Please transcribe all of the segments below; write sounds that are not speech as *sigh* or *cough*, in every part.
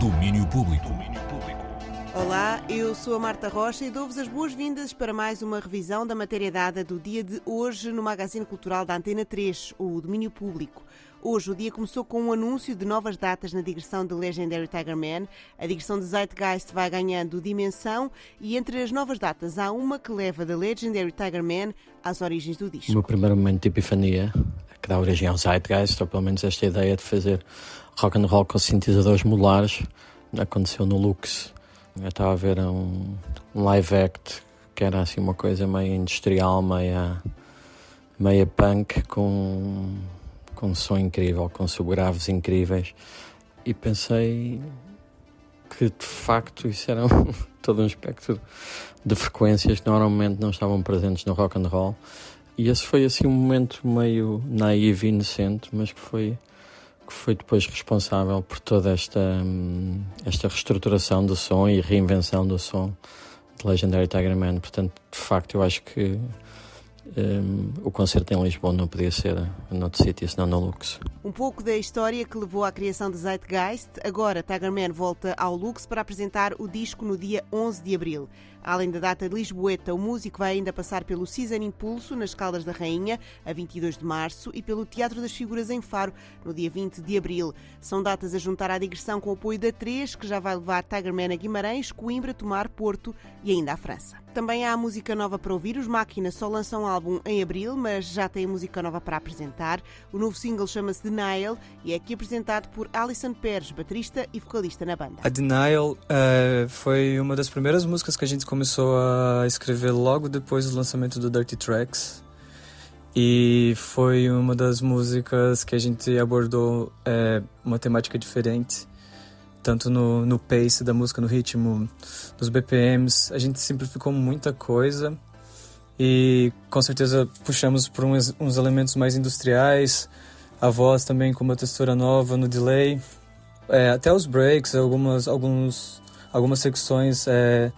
Domínio público. Olá, eu sou a Marta Rocha e dou-vos as boas-vindas para mais uma revisão da matéria dada do dia de hoje no Magazine Cultural da Antena 3, o Domínio Público. Hoje o dia começou com um anúncio de novas datas na digressão de Legendary Tiger Man. A digressão de Zeitgeist vai ganhando dimensão e entre as novas datas há uma que leva da Legendary Tiger Man às origens do disco. O meu primeiro momento de epifania, que dá origem ao Zeitgeist, ou pelo menos esta ideia de fazer rock and roll com sintetizadores modulares, aconteceu no Lux. Eu estava a ver um, um live act que era assim uma coisa meio industrial, meia, meia punk, com com um som incrível, com subgraves incríveis, e pensei que de facto isso era um, *laughs* todo um espectro de frequências que normalmente não estavam presentes no rock and roll. E esse foi assim um momento meio naivo e inocente, mas que foi que foi depois responsável por toda esta hum, esta reestruturação do som e reinvenção do som de Legendary Tiger Man. Portanto, de facto, eu acho que um, o concerto em Lisboa não podia ser noutro sítio, senão no Lux. Um pouco da história que levou à criação de Zeitgeist. Agora, Tigerman volta ao Lux para apresentar o disco no dia 11 de abril. Além da data de Lisboeta, o músico vai ainda passar pelo Season Impulso, nas Caldas da Rainha, a 22 de março, e pelo Teatro das Figuras em Faro, no dia 20 de abril. São datas a juntar à digressão com o apoio da 3, que já vai levar Tigerman a Guimarães, Coimbra, Tomar, Porto e ainda à França. Também há música nova para ouvir. Os Máquina só lançam um álbum em abril, mas já têm música nova para apresentar. O novo single chama-se Denial e é aqui apresentado por Alison Pérez, baterista e vocalista na banda. A Denial uh, foi uma das primeiras músicas que a gente começou a escrever logo depois do lançamento do Dirty Tracks. E foi uma das músicas que a gente abordou é, uma temática diferente, tanto no, no pace da música, no ritmo, nos BPMs. A gente simplificou muita coisa e com certeza puxamos por uns, uns elementos mais industriais, a voz também com uma textura nova no delay, é, até os breaks, algumas, alguns, algumas secções. É,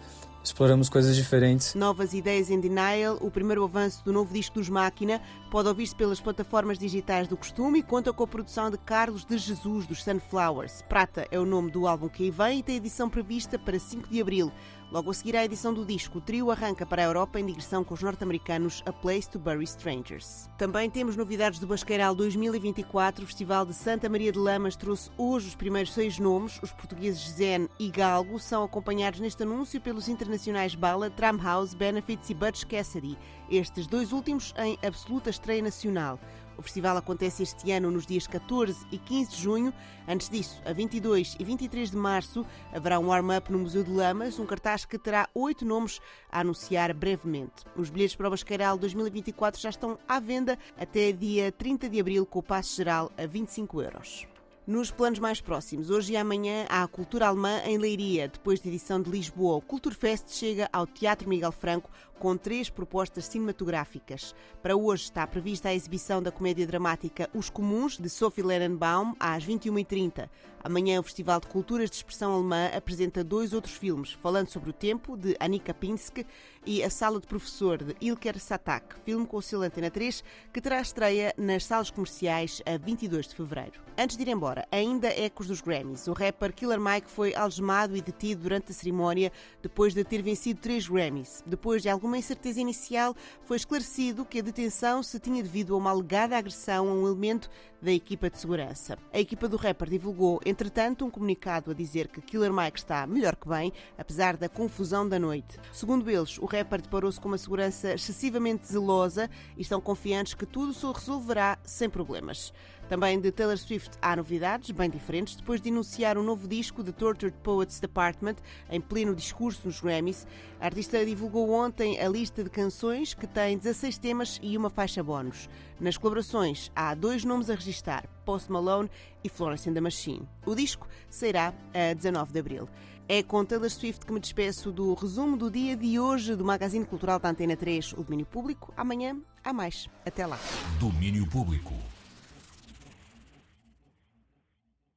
exploramos coisas diferentes. Novas ideias em Denial, o primeiro avanço do novo disco dos Máquina, pode ouvir-se pelas plataformas digitais do costume e conta com a produção de Carlos de Jesus dos Sunflowers. Prata é o nome do álbum que aí vem e tem edição prevista para 5 de abril. Logo a seguir à edição do disco, o trio arranca para a Europa em digressão com os norte-americanos A Place to Bury Strangers. Também temos novidades do Basqueiral 2024. O Festival de Santa Maria de Lamas trouxe hoje os primeiros seis nomes. Os portugueses Zen e Galgo são acompanhados neste anúncio pelos internacionais Bala, Tramhouse, Benefits e Butch Cassidy. Estes dois últimos em absoluta estreia nacional. O festival acontece este ano nos dias 14 e 15 de junho. Antes disso, a 22 e 23 de março, haverá um warm-up no Museu de Lamas, um cartaz que terá oito nomes a anunciar brevemente. Os bilhetes para o Basqueiral 2024 já estão à venda até dia 30 de abril, com o passe geral a 25 euros. Nos planos mais próximos, hoje e amanhã, há a Cultura Alemã em Leiria, depois da edição de Lisboa. O Culturfest chega ao Teatro Miguel Franco com três propostas cinematográficas. Para hoje está prevista a exibição da comédia dramática Os Comuns, de Sophie Lenenbaum, às 21h30. Amanhã, o Festival de Culturas de Expressão Alemã apresenta dois outros filmes, Falando sobre o Tempo, de Annika Pinsky, e A Sala de Professor, de Ilker Satak, filme com o selo Antena 3, que terá estreia nas salas comerciais a 22 de fevereiro. Antes de ir embora, ainda ecos dos Grammys. O rapper Killer Mike foi algemado e detido durante a cerimónia depois de ter vencido três Grammys. Depois de algum uma incerteza inicial, foi esclarecido que a detenção se tinha devido a uma alegada agressão a um elemento da equipa de segurança. A equipa do rapper divulgou, entretanto, um comunicado a dizer que Killer Mike está melhor que bem, apesar da confusão da noite. Segundo eles, o rapper deparou-se com uma segurança excessivamente zelosa e estão confiantes que tudo se resolverá sem problemas. Também de Taylor Swift há novidades, bem diferentes, depois de anunciar um novo disco de Tortured Poets Department em pleno discurso nos Grammys. A artista divulgou ontem a lista de canções que tem 16 temas e uma faixa bónus. Nas colaborações há dois nomes a registrar, Post Malone e Florence and the Machine. O disco sairá a 19 de abril. É com Taylor Swift que me despeço do resumo do dia de hoje do Magazine Cultural da Antena 3, o Domínio Público. Amanhã há mais. Até lá. Domínio Público.